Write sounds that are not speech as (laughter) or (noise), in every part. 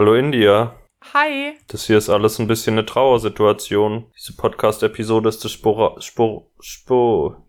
Hallo India. Hi. Das hier ist alles ein bisschen eine Trauersituation. Diese Podcast-Episode ist das Spora, Spor, Spor,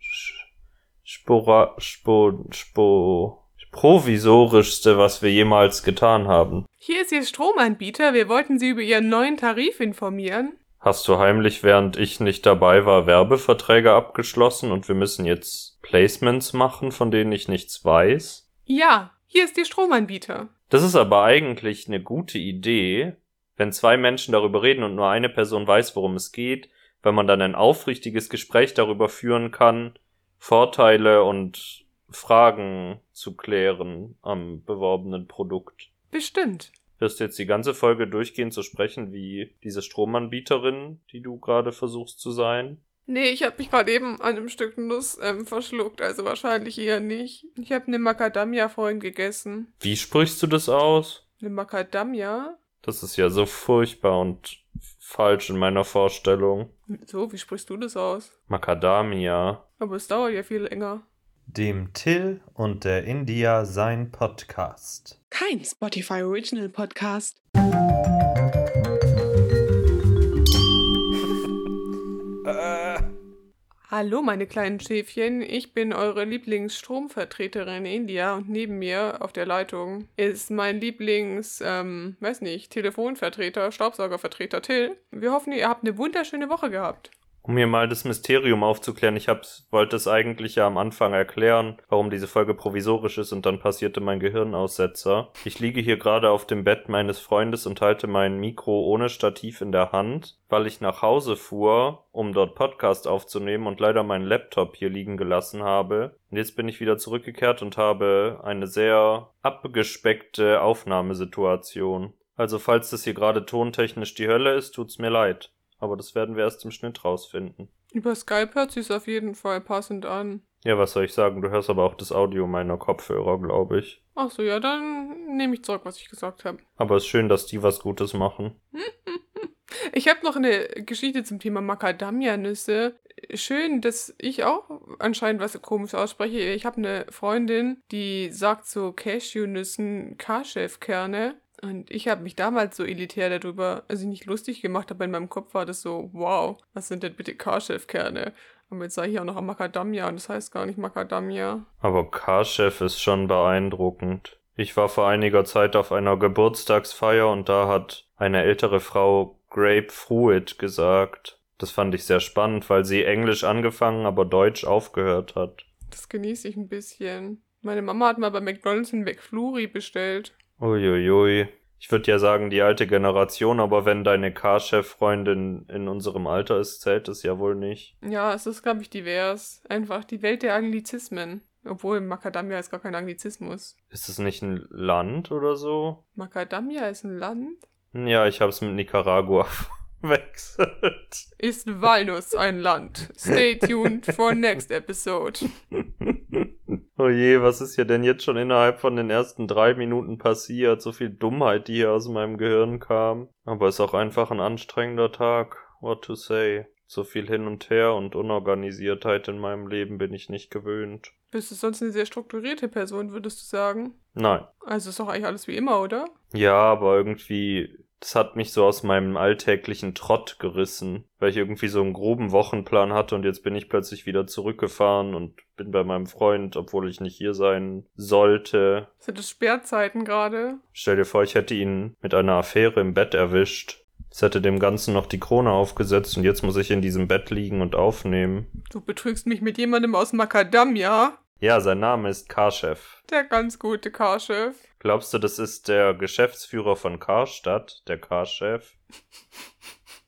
Spora, Spor, Spor, provisorischste, was wir jemals getan haben. Hier ist Ihr Stromanbieter. Wir wollten Sie über Ihren neuen Tarif informieren. Hast du heimlich, während ich nicht dabei war, Werbeverträge abgeschlossen und wir müssen jetzt Placements machen, von denen ich nichts weiß? Ja, hier ist Ihr Stromanbieter. Das ist aber eigentlich eine gute Idee, wenn zwei Menschen darüber reden und nur eine Person weiß, worum es geht, wenn man dann ein aufrichtiges Gespräch darüber führen kann, Vorteile und Fragen zu klären am beworbenen Produkt. Bestimmt. Wirst du jetzt die ganze Folge durchgehend zu sprechen wie diese Stromanbieterin, die du gerade versuchst zu sein? Nee, ich habe mich gerade eben an einem Stück Nuss ähm, verschluckt, also wahrscheinlich eher nicht. Ich habe eine Macadamia vorhin gegessen. Wie sprichst du das aus? Eine Macadamia? Das ist ja so furchtbar und falsch in meiner Vorstellung. So, wie sprichst du das aus? Macadamia. Aber es dauert ja viel länger. Dem Till und der India sein Podcast. Kein Spotify Original Podcast. Hallo, meine kleinen Schäfchen. Ich bin eure Lieblingsstromvertreterin India und neben mir auf der Leitung ist mein Lieblings, ähm, weiß nicht, Telefonvertreter, Staubsaugervertreter Till. Wir hoffen, ihr habt eine wunderschöne Woche gehabt. Um hier mal das Mysterium aufzuklären, ich hab's, wollte es eigentlich ja am Anfang erklären, warum diese Folge provisorisch ist und dann passierte mein Gehirnaussetzer. Ich liege hier gerade auf dem Bett meines Freundes und halte mein Mikro ohne Stativ in der Hand, weil ich nach Hause fuhr, um dort Podcast aufzunehmen und leider meinen Laptop hier liegen gelassen habe. Und jetzt bin ich wieder zurückgekehrt und habe eine sehr abgespeckte Aufnahmesituation. Also falls das hier gerade tontechnisch die Hölle ist, tut's mir leid. Aber das werden wir erst im Schnitt rausfinden. Über Skype hört sich's auf jeden Fall passend an. Ja, was soll ich sagen? Du hörst aber auch das Audio meiner Kopfhörer, glaube ich. Ach so, ja, dann nehme ich zurück, was ich gesagt habe. Aber es ist schön, dass die was Gutes machen. (laughs) Ich habe noch eine Geschichte zum Thema Macadamia-Nüsse. Schön, dass ich auch anscheinend was komisch ausspreche. Ich habe eine Freundin, die sagt so Cashew-Nüssen K-Chef-Kerne. Und ich habe mich damals so elitär darüber, also nicht lustig gemacht, aber in meinem Kopf war das so, wow, was sind denn bitte K-Chef-Kerne? Aber jetzt sage ich auch noch Macadamia und das heißt gar nicht Macadamia. Aber K-Chef ist schon beeindruckend. Ich war vor einiger Zeit auf einer Geburtstagsfeier und da hat eine ältere Frau Grapefruit gesagt. Das fand ich sehr spannend, weil sie Englisch angefangen, aber Deutsch aufgehört hat. Das genieße ich ein bisschen. Meine Mama hat mal bei McDonalds einen McFlurry bestellt. Uiuiui. Ich würde ja sagen, die alte Generation, aber wenn deine K-Chef-Freundin in unserem Alter ist, zählt es ja wohl nicht. Ja, es ist, glaube ich, divers. Einfach die Welt der Anglizismen. Obwohl Macadamia ist gar kein Anglizismus. Ist es nicht ein Land oder so? Macadamia ist ein Land? Ja, ich habe es mit Nicaragua (laughs) verwechselt. Ist Walnuss ein Land? Stay tuned for next episode. (laughs) Oh je, was ist hier denn jetzt schon innerhalb von den ersten drei Minuten passiert? So viel Dummheit, die hier aus meinem Gehirn kam. Aber ist auch einfach ein anstrengender Tag. What to say? So viel hin und her und Unorganisiertheit in meinem Leben bin ich nicht gewöhnt. Bist du sonst eine sehr strukturierte Person, würdest du sagen? Nein. Also ist doch eigentlich alles wie immer, oder? Ja, aber irgendwie, das hat mich so aus meinem alltäglichen Trott gerissen, weil ich irgendwie so einen groben Wochenplan hatte und jetzt bin ich plötzlich wieder zurückgefahren und bin bei meinem Freund, obwohl ich nicht hier sein sollte. Sind das Sperrzeiten gerade? Stell dir vor, ich hätte ihn mit einer Affäre im Bett erwischt. Das hätte dem Ganzen noch die Krone aufgesetzt und jetzt muss ich in diesem Bett liegen und aufnehmen. Du betrügst mich mit jemandem aus Macadamia? Ja, sein Name ist Karchef. Der ganz gute K-Chef. Glaubst du, das ist der Geschäftsführer von Karstadt, der Karchef?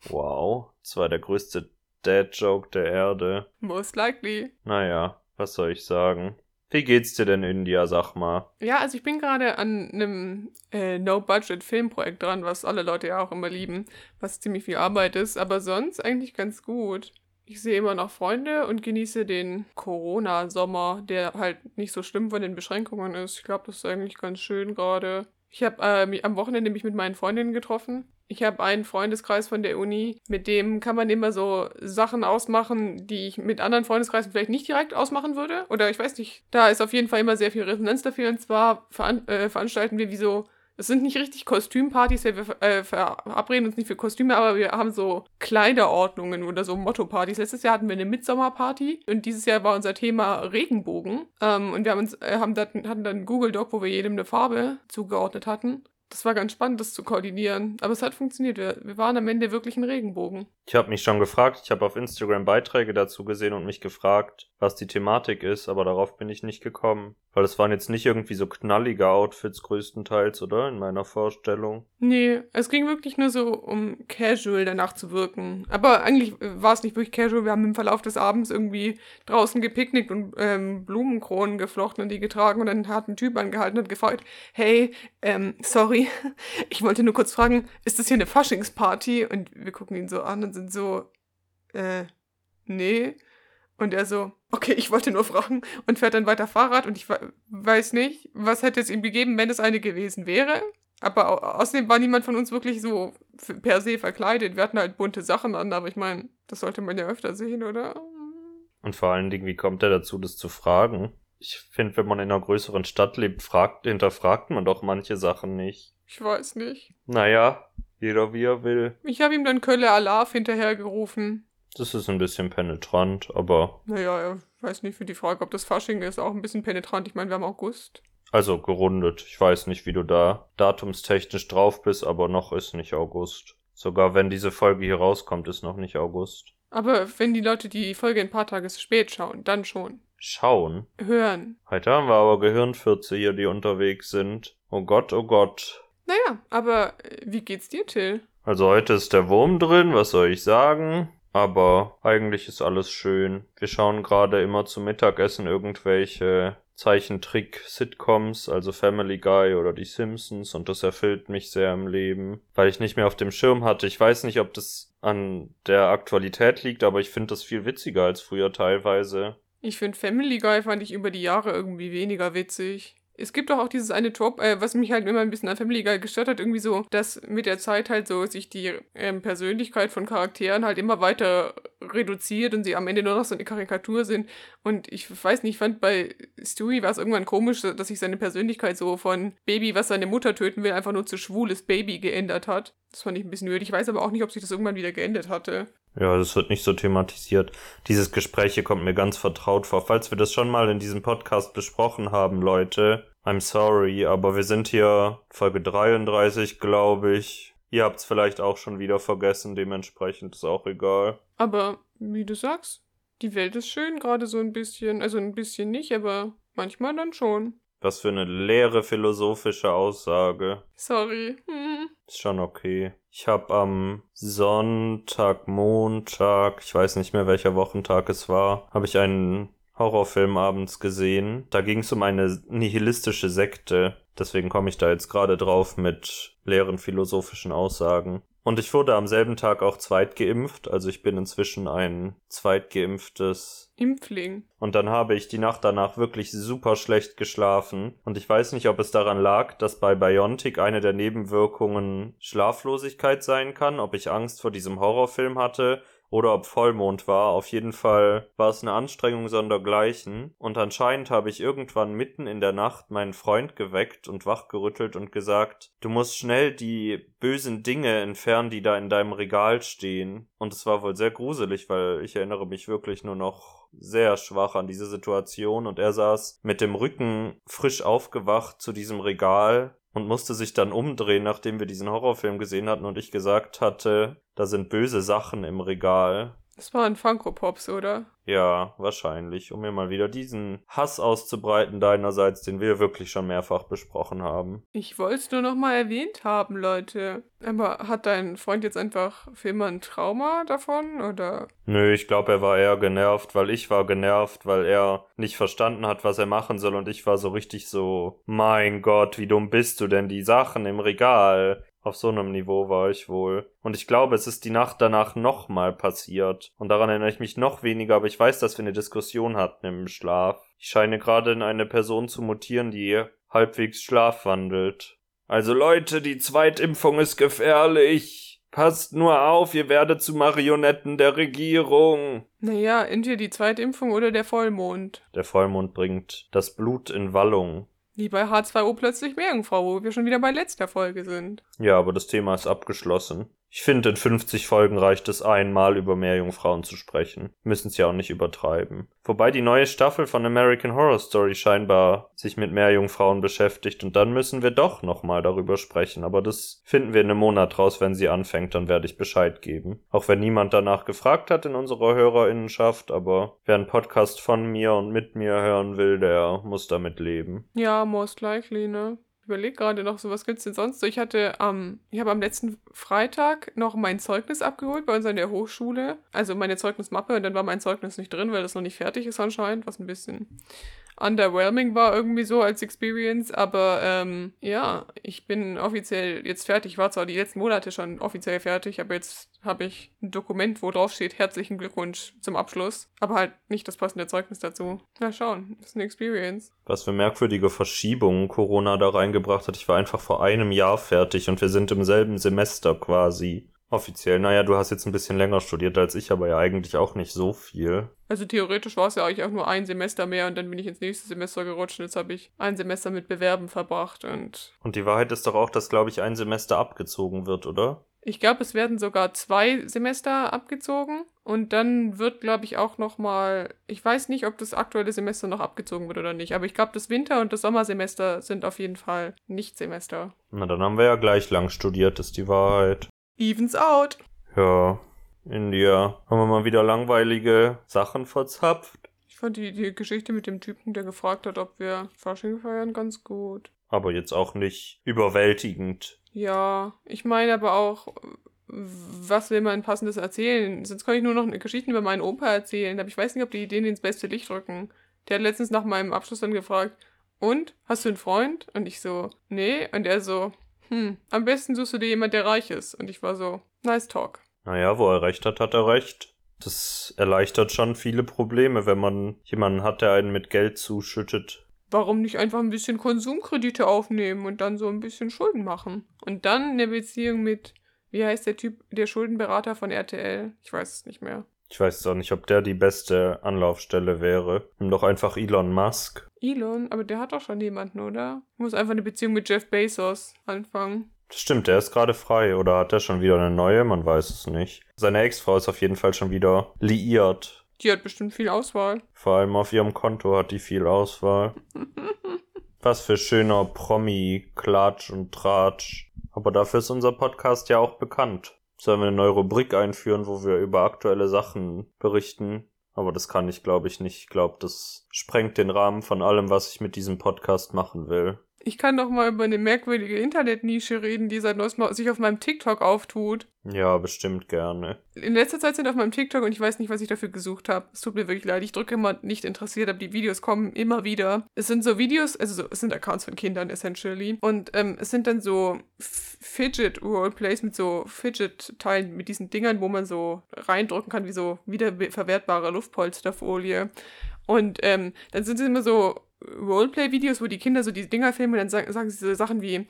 Wow, das war der größte Dad-Joke der Erde. Most likely. Naja, was soll ich sagen? Wie geht's dir denn, India, sag mal? Ja, also ich bin gerade an einem äh, No-Budget-Filmprojekt dran, was alle Leute ja auch immer lieben, was ziemlich viel Arbeit ist, aber sonst eigentlich ganz gut. Ich sehe immer noch Freunde und genieße den Corona-Sommer, der halt nicht so schlimm von den Beschränkungen ist. Ich glaube, das ist eigentlich ganz schön gerade. Ich habe äh, am Wochenende mich mit meinen Freundinnen getroffen. Ich habe einen Freundeskreis von der Uni, mit dem kann man immer so Sachen ausmachen, die ich mit anderen Freundeskreisen vielleicht nicht direkt ausmachen würde. Oder ich weiß nicht, da ist auf jeden Fall immer sehr viel Resonanz dafür. Und zwar veran äh, veranstalten wir wie so es sind nicht richtig Kostümpartys, wir äh, verabreden uns nicht für Kostüme, aber wir haben so Kleiderordnungen oder so Motto-Partys. Letztes Jahr hatten wir eine Midsommerparty und dieses Jahr war unser Thema Regenbogen. Ähm, und wir haben uns, äh, haben dann, hatten dann einen Google Doc, wo wir jedem eine Farbe zugeordnet hatten das war ganz spannend, das zu koordinieren. Aber es hat funktioniert. Wir, wir waren am Ende wirklich ein Regenbogen. Ich habe mich schon gefragt, ich habe auf Instagram Beiträge dazu gesehen und mich gefragt, was die Thematik ist, aber darauf bin ich nicht gekommen. Weil es waren jetzt nicht irgendwie so knallige Outfits größtenteils, oder? In meiner Vorstellung. Nee, es ging wirklich nur so um casual danach zu wirken. Aber eigentlich war es nicht wirklich casual. Wir haben im Verlauf des Abends irgendwie draußen gepicknickt und ähm, Blumenkronen geflochten und die getragen. Und dann hat ein Typ angehalten und gefragt, hey, ähm, sorry, (laughs) ich wollte nur kurz fragen, ist das hier eine Faschingsparty? Und wir gucken ihn so an und sind so, äh, nee. Und er so, okay, ich wollte nur fragen und fährt dann weiter Fahrrad und ich weiß nicht, was hätte es ihm gegeben, wenn es eine gewesen wäre. Aber außerdem war niemand von uns wirklich so per se verkleidet. Wir hatten halt bunte Sachen an, aber ich meine, das sollte man ja öfter sehen, oder? Und vor allen Dingen, wie kommt er dazu, das zu fragen? Ich finde, wenn man in einer größeren Stadt lebt, fragt, hinterfragt man doch manche Sachen nicht. Ich weiß nicht. Naja, jeder wie er will. Ich habe ihm dann Kölle Alarv hinterhergerufen. Das ist ein bisschen penetrant, aber. Naja, ich weiß nicht für die Frage, ob das Fasching ist, auch ein bisschen penetrant. Ich meine, wir haben August. Also gerundet. Ich weiß nicht, wie du da datumstechnisch drauf bist, aber noch ist nicht August. Sogar wenn diese Folge hier rauskommt, ist noch nicht August. Aber wenn die Leute die Folge ein paar Tage spät schauen, dann schon. Schauen? Hören. Heute haben wir aber Gehirnfürze hier, die unterwegs sind. Oh Gott, oh Gott. Naja, aber wie geht's dir, Till? Also heute ist der Wurm drin, was soll ich sagen? Aber eigentlich ist alles schön. Wir schauen gerade immer zum Mittagessen irgendwelche Zeichentrick-Sitcoms, also Family Guy oder die Simpsons, und das erfüllt mich sehr im Leben, weil ich nicht mehr auf dem Schirm hatte. Ich weiß nicht, ob das an der Aktualität liegt, aber ich finde das viel witziger als früher teilweise. Ich finde Family Guy fand ich über die Jahre irgendwie weniger witzig. Es gibt doch auch dieses eine Top, äh, was mich halt immer ein bisschen an Family Guy gestört hat, irgendwie so, dass mit der Zeit halt so sich die ähm, Persönlichkeit von Charakteren halt immer weiter reduziert und sie am Ende nur noch so eine Karikatur sind. Und ich weiß nicht, ich fand bei Stewie war es irgendwann komisch, dass sich seine Persönlichkeit so von Baby, was seine Mutter töten will, einfach nur zu schwules Baby geändert hat. Das fand ich ein bisschen nötig. Ich weiß aber auch nicht, ob sich das irgendwann wieder geändert hatte. Ja, das wird nicht so thematisiert. Dieses Gespräch hier kommt mir ganz vertraut vor. Falls wir das schon mal in diesem Podcast besprochen haben, Leute, I'm sorry, aber wir sind hier Folge 33, glaube ich. Ihr habt's vielleicht auch schon wieder vergessen, dementsprechend ist auch egal. Aber wie du sagst, die Welt ist schön, gerade so ein bisschen, also ein bisschen nicht, aber manchmal dann schon. Was für eine leere philosophische Aussage. Sorry. Hm. Ist schon okay. Ich habe am Sonntag, Montag, ich weiß nicht mehr welcher Wochentag es war, habe ich einen Horrorfilm abends gesehen. Da ging es um eine nihilistische Sekte. Deswegen komme ich da jetzt gerade drauf mit leeren philosophischen Aussagen. Und ich wurde am selben Tag auch zweitgeimpft, also ich bin inzwischen ein zweitgeimpftes Impfling. Und dann habe ich die Nacht danach wirklich super schlecht geschlafen. Und ich weiß nicht, ob es daran lag, dass bei Biontech eine der Nebenwirkungen Schlaflosigkeit sein kann, ob ich Angst vor diesem Horrorfilm hatte oder ob Vollmond war. Auf jeden Fall war es eine Anstrengung sondergleichen. Und anscheinend habe ich irgendwann mitten in der Nacht meinen Freund geweckt und wachgerüttelt und gesagt, du musst schnell die bösen Dinge entfernen, die da in deinem Regal stehen. Und es war wohl sehr gruselig, weil ich erinnere mich wirklich nur noch sehr schwach an diese Situation und er saß mit dem Rücken frisch aufgewacht zu diesem Regal und musste sich dann umdrehen, nachdem wir diesen Horrorfilm gesehen hatten und ich gesagt hatte, da sind böse Sachen im Regal. Das waren Funko Pops, oder? Ja, wahrscheinlich, um mir mal wieder diesen Hass auszubreiten deinerseits, den wir wirklich schon mehrfach besprochen haben. Ich wollte es nur noch mal erwähnt haben, Leute. Aber hat dein Freund jetzt einfach für immer ein Trauma davon, oder? Nö, ich glaube, er war eher genervt, weil ich war genervt, weil er nicht verstanden hat, was er machen soll und ich war so richtig so, mein Gott, wie dumm bist du denn, die Sachen im Regal. Auf so einem Niveau war ich wohl. Und ich glaube, es ist die Nacht danach nochmal passiert. Und daran erinnere ich mich noch weniger, aber ich weiß, dass wir eine Diskussion hatten im Schlaf. Ich scheine gerade in eine Person zu mutieren, die halbwegs schlafwandelt. Also Leute, die Zweitimpfung ist gefährlich. Passt nur auf, ihr werdet zu Marionetten der Regierung. Naja, entweder die Zweitimpfung oder der Vollmond. Der Vollmond bringt das Blut in Wallung. Wie bei H2O plötzlich Meerjungfrau, wo wir schon wieder bei letzter Folge sind. Ja, aber das Thema ist abgeschlossen. Ich finde, in 50 Folgen reicht es einmal über Meerjungfrauen zu sprechen. Müssen ja auch nicht übertreiben. Wobei die neue Staffel von American Horror Story scheinbar sich mit Meerjungfrauen beschäftigt und dann müssen wir doch nochmal darüber sprechen. Aber das finden wir in einem Monat raus, wenn sie anfängt, dann werde ich Bescheid geben. Auch wenn niemand danach gefragt hat in unserer Hörerinnenschaft, aber wer einen Podcast von mir und mit mir hören will, der muss damit leben. Ja, most likely, ne? Überlege gerade noch so, was gibt's denn sonst so? Ich hatte am, ich habe am letzten Freitag noch mein Zeugnis abgeholt bei uns an der Hochschule. Also meine Zeugnismappe und dann war mein Zeugnis nicht drin, weil das noch nicht fertig ist anscheinend, was ein bisschen underwhelming war irgendwie so als Experience, aber ähm, ja, ich bin offiziell jetzt fertig. Ich war zwar die letzten Monate schon offiziell fertig, aber jetzt habe ich ein Dokument, wo drauf steht, herzlichen Glückwunsch zum Abschluss, aber halt nicht das passende Zeugnis dazu. Na schauen, das ist eine Experience. Was für merkwürdige Verschiebungen Corona da reingebracht hat. Ich war einfach vor einem Jahr fertig und wir sind im selben Semester quasi. Offiziell, naja, du hast jetzt ein bisschen länger studiert als ich, aber ja eigentlich auch nicht so viel. Also theoretisch war es ja eigentlich auch nur ein Semester mehr und dann bin ich ins nächste Semester gerutscht und jetzt habe ich ein Semester mit Bewerben verbracht und. Und die Wahrheit ist doch auch, dass, glaube ich, ein Semester abgezogen wird, oder? Ich glaube, es werden sogar zwei Semester abgezogen und dann wird, glaube ich, auch noch mal. Ich weiß nicht, ob das aktuelle Semester noch abgezogen wird oder nicht, aber ich glaube, das Winter- und das Sommersemester sind auf jeden Fall nicht Semester. Na, dann haben wir ja gleich lang studiert, ist die Wahrheit. Evens out. Ja, India. Haben wir mal wieder langweilige Sachen verzapft. Ich fand die, die Geschichte mit dem Typen, der gefragt hat, ob wir Fasching feiern, ganz gut. Aber jetzt auch nicht überwältigend. Ja, ich meine aber auch, was will man passendes erzählen? Sonst kann ich nur noch eine Geschichte über meinen Opa erzählen, aber ich weiß nicht, ob die Ideen ins beste Licht rücken. Der hat letztens nach meinem Abschluss dann gefragt, und, hast du einen Freund? Und ich so, nee. Und er so, hm, am besten suchst du dir jemand, der reich ist. Und ich war so, nice talk. Naja, wo er recht hat, hat er recht. Das erleichtert schon viele Probleme, wenn man jemanden hat, der einen mit Geld zuschüttet. Warum nicht einfach ein bisschen Konsumkredite aufnehmen und dann so ein bisschen Schulden machen? Und dann eine Beziehung mit, wie heißt der Typ, der Schuldenberater von RTL? Ich weiß es nicht mehr. Ich weiß auch nicht, ob der die beste Anlaufstelle wäre. Nimm doch einfach Elon Musk. Elon, aber der hat doch schon jemanden, oder? Muss einfach eine Beziehung mit Jeff Bezos anfangen. Das stimmt, der ist gerade frei. Oder hat er schon wieder eine neue? Man weiß es nicht. Seine Ex-Frau ist auf jeden Fall schon wieder liiert. Die hat bestimmt viel Auswahl. Vor allem auf ihrem Konto hat die viel Auswahl. (laughs) Was für schöner Promi, Klatsch und Tratsch. Aber dafür ist unser Podcast ja auch bekannt. Sollen wir eine neue Rubrik einführen, wo wir über aktuelle Sachen berichten? Aber das kann ich, glaube ich, nicht. Ich glaube, das sprengt den Rahmen von allem, was ich mit diesem Podcast machen will. Ich kann doch mal über eine merkwürdige Internetnische reden, die seit neuestem sich auf meinem TikTok auftut. Ja, bestimmt gerne. In letzter Zeit sind auf meinem TikTok und ich weiß nicht, was ich dafür gesucht habe. Es tut mir wirklich leid. Ich drücke immer nicht interessiert, aber die Videos kommen immer wieder. Es sind so Videos, also so, es sind Accounts von Kindern essentially. Und ähm, es sind dann so Fidget Roleplays mit so Fidget-Teilen, mit diesen Dingern, wo man so reindrücken kann, wie so wiederverwertbare Luftpolsterfolie. Und ähm, dann sind es immer so Roleplay-Videos, wo die Kinder so die Dinger filmen und dann sagen, sagen sie so Sachen wie,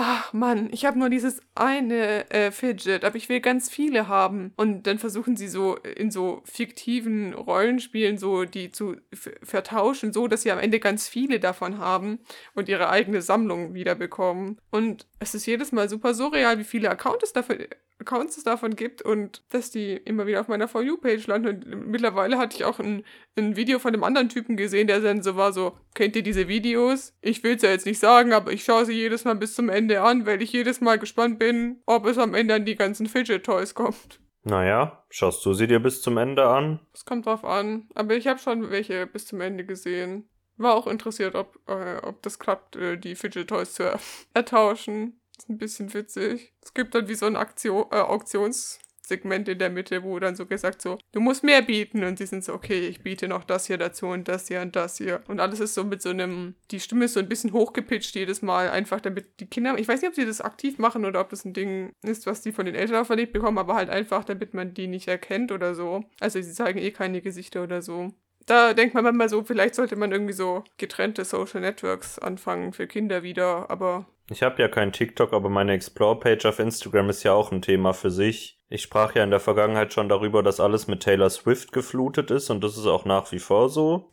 ach Mann, ich habe nur dieses eine äh, Fidget, aber ich will ganz viele haben. Und dann versuchen sie so in so fiktiven Rollenspielen so die zu vertauschen, so dass sie am Ende ganz viele davon haben und ihre eigene Sammlung wiederbekommen. Und es ist jedes Mal super surreal, wie viele Accounts es dafür Accounts es davon gibt und dass die immer wieder auf meiner For You-Page landen. Und mittlerweile hatte ich auch ein, ein Video von einem anderen Typen gesehen, der dann so war so, kennt ihr diese Videos? Ich will es ja jetzt nicht sagen, aber ich schaue sie jedes Mal bis zum Ende an, weil ich jedes Mal gespannt bin, ob es am Ende an die ganzen Fidget-Toys kommt. Naja, schaust du sie dir bis zum Ende an? Es kommt drauf an, aber ich habe schon welche bis zum Ende gesehen. War auch interessiert, ob, äh, ob das klappt, äh, die Fidget-Toys zu (laughs) ertauschen. Ein bisschen witzig. Es gibt dann wie so ein Aktion, äh, Auktionssegment in der Mitte, wo dann so gesagt so, du musst mehr bieten. Und sie sind so, okay, ich biete noch das hier dazu und das hier und das hier. Und alles ist so mit so einem, die Stimme ist so ein bisschen hochgepitcht jedes Mal, einfach damit die Kinder, ich weiß nicht, ob sie das aktiv machen oder ob das ein Ding ist, was die von den Eltern auferlegt bekommen, aber halt einfach, damit man die nicht erkennt oder so. Also sie zeigen eh keine Gesichter oder so da denkt man manchmal so, vielleicht sollte man irgendwie so getrennte Social Networks anfangen für Kinder wieder, aber. Ich habe ja kein TikTok, aber meine Explore-Page auf Instagram ist ja auch ein Thema für sich. Ich sprach ja in der Vergangenheit schon darüber, dass alles mit Taylor Swift geflutet ist und das ist auch nach wie vor so.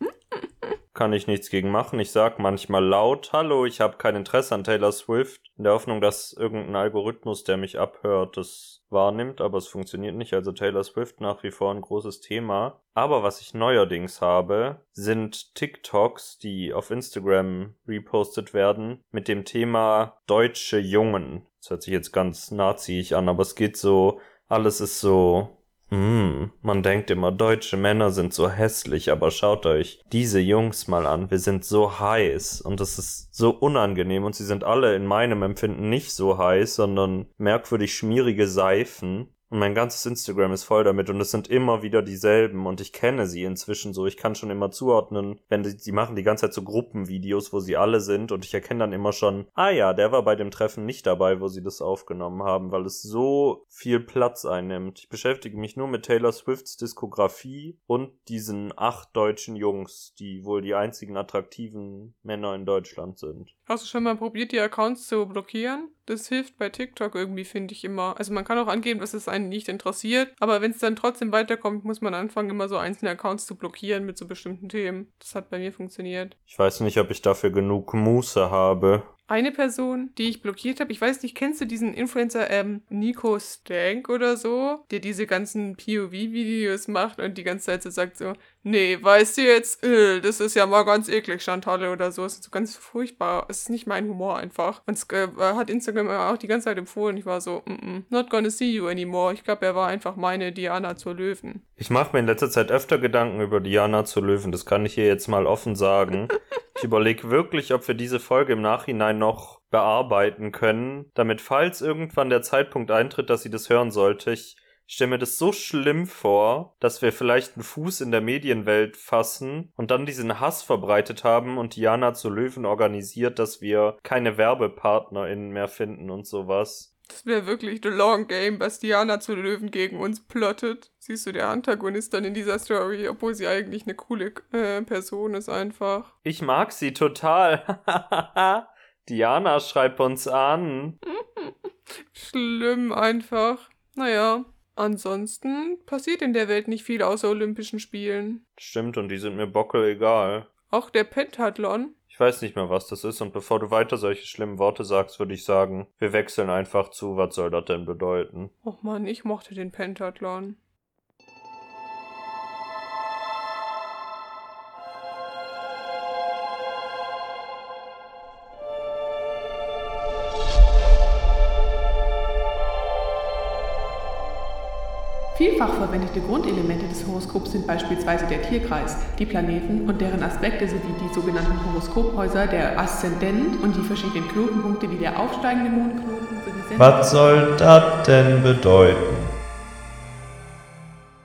Kann ich nichts gegen machen. Ich sag manchmal laut, hallo, ich habe kein Interesse an Taylor Swift, in der Hoffnung, dass irgendein Algorithmus, der mich abhört, das wahrnimmt, aber es funktioniert nicht. Also Taylor Swift nach wie vor ein großes Thema. Aber was ich neuerdings habe, sind TikToks, die auf Instagram repostet werden, mit dem Thema deutsche Jungen. Das hört sich jetzt ganz naziig an, aber es geht so, alles ist so Mm, man denkt immer, deutsche Männer sind so hässlich, aber schaut euch diese Jungs mal an. Wir sind so heiß und es ist so unangenehm und sie sind alle in meinem Empfinden nicht so heiß, sondern merkwürdig schmierige Seifen. Und mein ganzes Instagram ist voll damit und es sind immer wieder dieselben und ich kenne sie inzwischen so. Ich kann schon immer zuordnen, wenn die, die machen die ganze Zeit so Gruppenvideos, wo sie alle sind und ich erkenne dann immer schon, ah ja, der war bei dem Treffen nicht dabei, wo sie das aufgenommen haben, weil es so viel Platz einnimmt. Ich beschäftige mich nur mit Taylor Swifts Diskografie und diesen acht deutschen Jungs, die wohl die einzigen attraktiven Männer in Deutschland sind. Hast du schon mal probiert, die Accounts zu blockieren? Das hilft bei TikTok irgendwie, finde ich immer. Also man kann auch angeben, dass es einen nicht interessiert, aber wenn es dann trotzdem weiterkommt, muss man anfangen, immer so einzelne Accounts zu blockieren mit so bestimmten Themen. Das hat bei mir funktioniert. Ich weiß nicht, ob ich dafür genug Muße habe. Eine Person, die ich blockiert habe, ich weiß nicht, kennst du diesen Influencer ähm, Nico Stank oder so, der diese ganzen POV-Videos macht und die ganze Zeit so sagt so, nee, weißt du jetzt, äh, das ist ja mal ganz eklig, Chantalle oder so. Es ist so ganz furchtbar. Es ist nicht mein Humor einfach. Und es äh, hat Instagram auch die ganze Zeit empfohlen. Ich war so, mm -mm, not gonna see you anymore. Ich glaube, er war einfach meine Diana zur Löwen. Ich mache mir in letzter Zeit öfter Gedanken über Diana zur Löwen. Das kann ich hier jetzt mal offen sagen. ich überlege wirklich, ob wir diese Folge im Nachhinein noch bearbeiten können, damit falls irgendwann der Zeitpunkt eintritt, dass sie das hören sollte, ich stelle mir das so schlimm vor, dass wir vielleicht einen Fuß in der Medienwelt fassen und dann diesen Hass verbreitet haben und Diana zu Löwen organisiert, dass wir keine WerbepartnerInnen mehr finden und sowas. Das wäre wirklich the long game, was Diana zu Löwen gegen uns plottet. Siehst du, der Antagonist dann in dieser Story, obwohl sie eigentlich eine coole äh, Person ist einfach. Ich mag sie total. (laughs) Diana, schreib uns an. (laughs) Schlimm einfach. Naja, ansonsten passiert in der Welt nicht viel außer Olympischen Spielen. Stimmt, und die sind mir bockel egal. Auch der Pentathlon. Ich weiß nicht mehr, was das ist, und bevor du weiter solche schlimmen Worte sagst, würde ich sagen, wir wechseln einfach zu, was soll das denn bedeuten? Och man, ich mochte den Pentathlon. Vielfach verwendete Grundelemente des Horoskops sind beispielsweise der Tierkreis, die Planeten und deren Aspekte sowie die sogenannten Horoskophäuser, der Aszendent und die verschiedenen Knotenpunkte wie der aufsteigende Mondknoten sowie Was soll das denn bedeuten?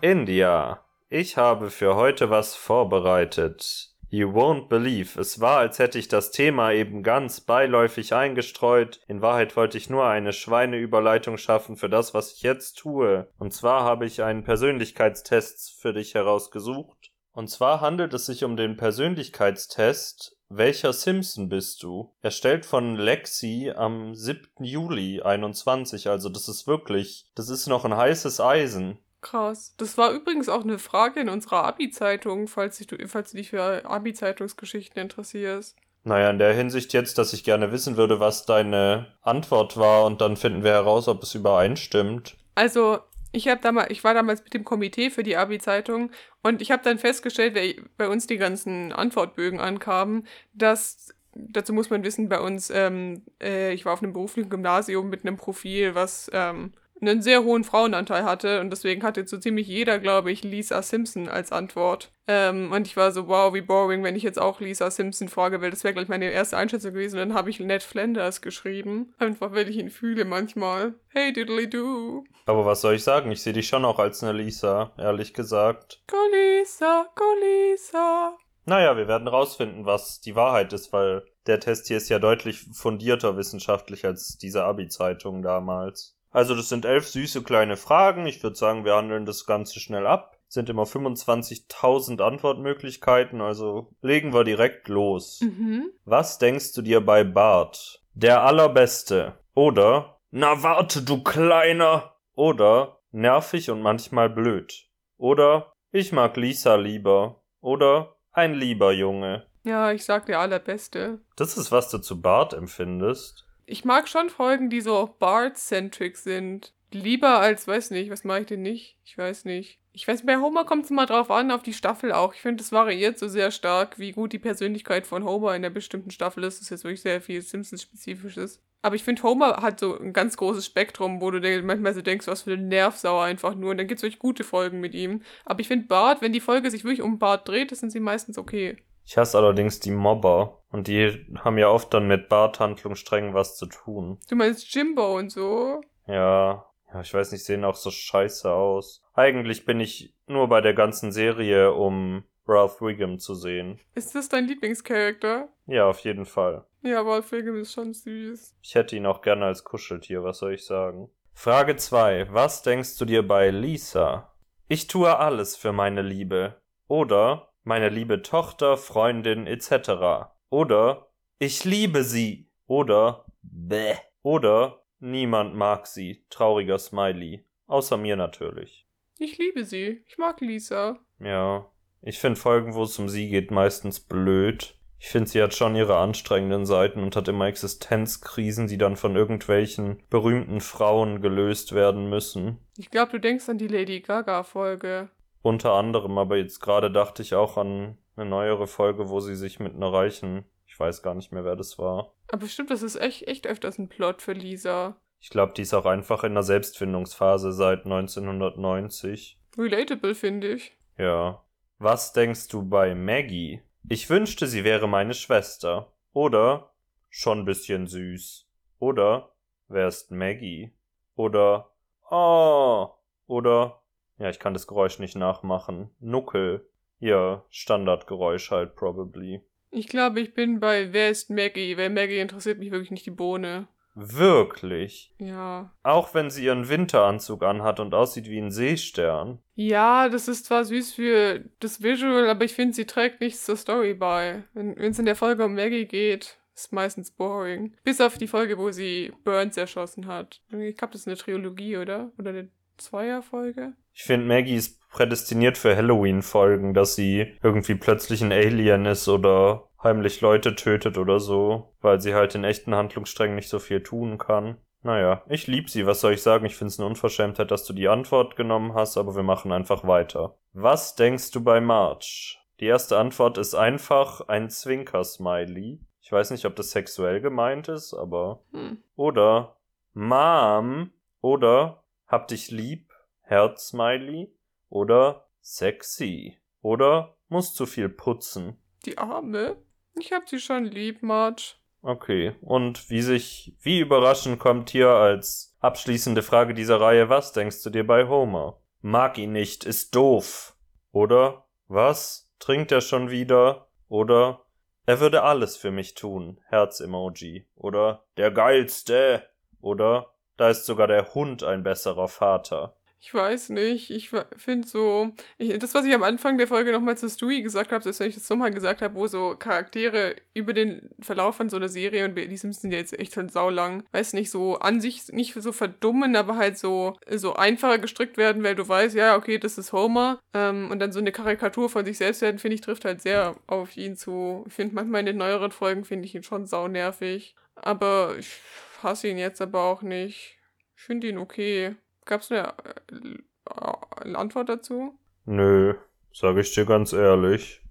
India, ich habe für heute was vorbereitet. You won't believe. Es war, als hätte ich das Thema eben ganz beiläufig eingestreut. In Wahrheit wollte ich nur eine Schweineüberleitung schaffen für das, was ich jetzt tue. Und zwar habe ich einen Persönlichkeitstest für dich herausgesucht. Und zwar handelt es sich um den Persönlichkeitstest welcher Simpson bist du? Erstellt von Lexi am 7. Juli 21, also das ist wirklich, das ist noch ein heißes Eisen. Krass. Das war übrigens auch eine Frage in unserer Abi-Zeitung, falls, du- falls du dich für Abi-Zeitungsgeschichten interessierst. Naja, in der Hinsicht jetzt, dass ich gerne wissen würde, was deine Antwort war und dann finden wir heraus, ob es übereinstimmt. Also, ich habe damals, ich war damals mit dem Komitee für die Abi-Zeitung und ich habe dann festgestellt, weil bei uns die ganzen Antwortbögen ankamen, dass dazu muss man wissen, bei uns, ähm, äh, ich war auf einem beruflichen Gymnasium mit einem Profil, was ähm, einen sehr hohen Frauenanteil hatte und deswegen hatte so ziemlich jeder, glaube ich, Lisa Simpson als Antwort. Ähm, und ich war so, wow, wie boring, wenn ich jetzt auch Lisa Simpson frage, weil das wäre gleich meine erste Einschätzung gewesen. Und dann habe ich Ned Flanders geschrieben, einfach weil ich ihn fühle manchmal. Hey, diddly do. Aber was soll ich sagen? Ich sehe dich schon auch als eine Lisa, ehrlich gesagt. Go Lisa, go Lisa. Naja, wir werden rausfinden, was die Wahrheit ist, weil der Test hier ist ja deutlich fundierter wissenschaftlich als diese Abi-Zeitung damals. Also das sind elf süße kleine Fragen. Ich würde sagen, wir handeln das Ganze schnell ab. Sind immer 25.000 Antwortmöglichkeiten, also legen wir direkt los. Mhm. Was denkst du dir bei Bart? Der allerbeste. Oder Na warte, du Kleiner. Oder nervig und manchmal blöd. Oder ich mag Lisa lieber. Oder ein lieber Junge. Ja, ich sag der allerbeste. Das ist, was du zu Bart empfindest. Ich mag schon Folgen, die so Bart-centric sind. Lieber als, weiß nicht, was mache ich denn nicht? Ich weiß nicht. Ich weiß, bei Homer kommt es immer drauf an, auf die Staffel auch. Ich finde, es variiert so sehr stark, wie gut die Persönlichkeit von Homer in der bestimmten Staffel ist. Das ist jetzt wirklich sehr viel Simpsons-spezifisches. Aber ich finde, Homer hat so ein ganz großes Spektrum, wo du manchmal so denkst, was für ein Nervsauer einfach nur. Und dann gibt es wirklich gute Folgen mit ihm. Aber ich finde Bart, wenn die Folge sich wirklich um Bart dreht, sind sie meistens okay. Ich hasse allerdings die Mobber. Und die haben ja oft dann mit Bart-Handlungssträngen was zu tun. Du meinst Jimbo und so? Ja. Ja, ich weiß nicht, sehen auch so scheiße aus. Eigentlich bin ich nur bei der ganzen Serie, um Ralph Wiggum zu sehen. Ist das dein Lieblingscharakter? Ja, auf jeden Fall. Ja, Ralph Wiggum ist schon süß. Ich hätte ihn auch gerne als Kuscheltier, was soll ich sagen? Frage 2. Was denkst du dir bei Lisa? Ich tue alles für meine Liebe. Oder meine liebe Tochter, Freundin etc. Oder ich liebe sie. Oder bäh. Oder niemand mag sie. Trauriger Smiley. Außer mir natürlich. Ich liebe sie. Ich mag Lisa. Ja. Ich finde Folgen, wo es um sie geht, meistens blöd. Ich finde, sie hat schon ihre anstrengenden Seiten und hat immer Existenzkrisen, die dann von irgendwelchen berühmten Frauen gelöst werden müssen. Ich glaube, du denkst an die Lady Gaga-Folge. Unter anderem, aber jetzt gerade dachte ich auch an eine neuere Folge, wo sie sich mit einer reichen, ich weiß gar nicht mehr, wer das war. Aber stimmt, das ist echt, echt öfters ein Plot für Lisa. Ich glaube, die ist auch einfach in der Selbstfindungsphase seit 1990. Relatable, finde ich. Ja. Was denkst du bei Maggie? Ich wünschte, sie wäre meine Schwester. Oder schon bisschen süß. Oder wer ist Maggie? Oder oh. Oder ja, ich kann das Geräusch nicht nachmachen. Nuckel. Ja, Standardgeräusch halt probably. Ich glaube, ich bin bei Wer ist Maggie? Weil Maggie interessiert mich wirklich nicht die Bohne. Wirklich? Ja. Auch wenn sie ihren Winteranzug anhat und aussieht wie ein Seestern. Ja, das ist zwar süß für das Visual, aber ich finde, sie trägt nichts zur Story bei. Wenn es in der Folge um Maggie geht, ist meistens boring. Bis auf die Folge, wo sie Burns erschossen hat. Ich glaube, das ist eine Trilogie, oder? Oder eine Zweierfolge? Ich finde, Maggie ist prädestiniert für Halloween-Folgen, dass sie irgendwie plötzlich ein Alien ist oder heimlich Leute tötet oder so, weil sie halt in echten Handlungssträngen nicht so viel tun kann. Naja, ich lieb sie, was soll ich sagen? Ich find's eine Unverschämtheit, dass du die Antwort genommen hast, aber wir machen einfach weiter. Was denkst du bei March? Die erste Antwort ist einfach ein Zwinker-Smiley. Ich weiß nicht, ob das sexuell gemeint ist, aber. Hm. Oder Mom. Oder Hab dich lieb, Herz-Smiley. Oder Sexy. Oder Muss zu viel putzen. Die Arme? Ich hab sie schon lieb, Marge. Okay, und wie sich, wie überraschend kommt hier als abschließende Frage dieser Reihe, was denkst du dir bei Homer? Mag ihn nicht, ist doof. Oder, was? Trinkt er schon wieder? Oder, er würde alles für mich tun, Herz-Emoji. Oder, der geilste. Oder, da ist sogar der Hund ein besserer Vater. Ich weiß nicht. Ich finde so, ich, das, was ich am Anfang der Folge nochmal zu Stewie gesagt habe, das, wenn ich das nochmal gesagt habe, wo so Charaktere über den Verlauf von so einer Serie und die Sims sind ja jetzt echt schon saulang, weiß nicht, so an sich nicht so verdummen, aber halt so, so einfacher gestrickt werden, weil du weißt, ja, okay, das ist Homer. Ähm, und dann so eine Karikatur von sich selbst werden, finde ich, trifft halt sehr auf ihn zu. Ich finde manchmal in den neueren Folgen finde ich ihn schon saunervig. Aber ich hasse ihn jetzt aber auch nicht. Ich finde ihn okay. Gab es eine, äh, eine Antwort dazu? Nö, sage ich dir ganz ehrlich.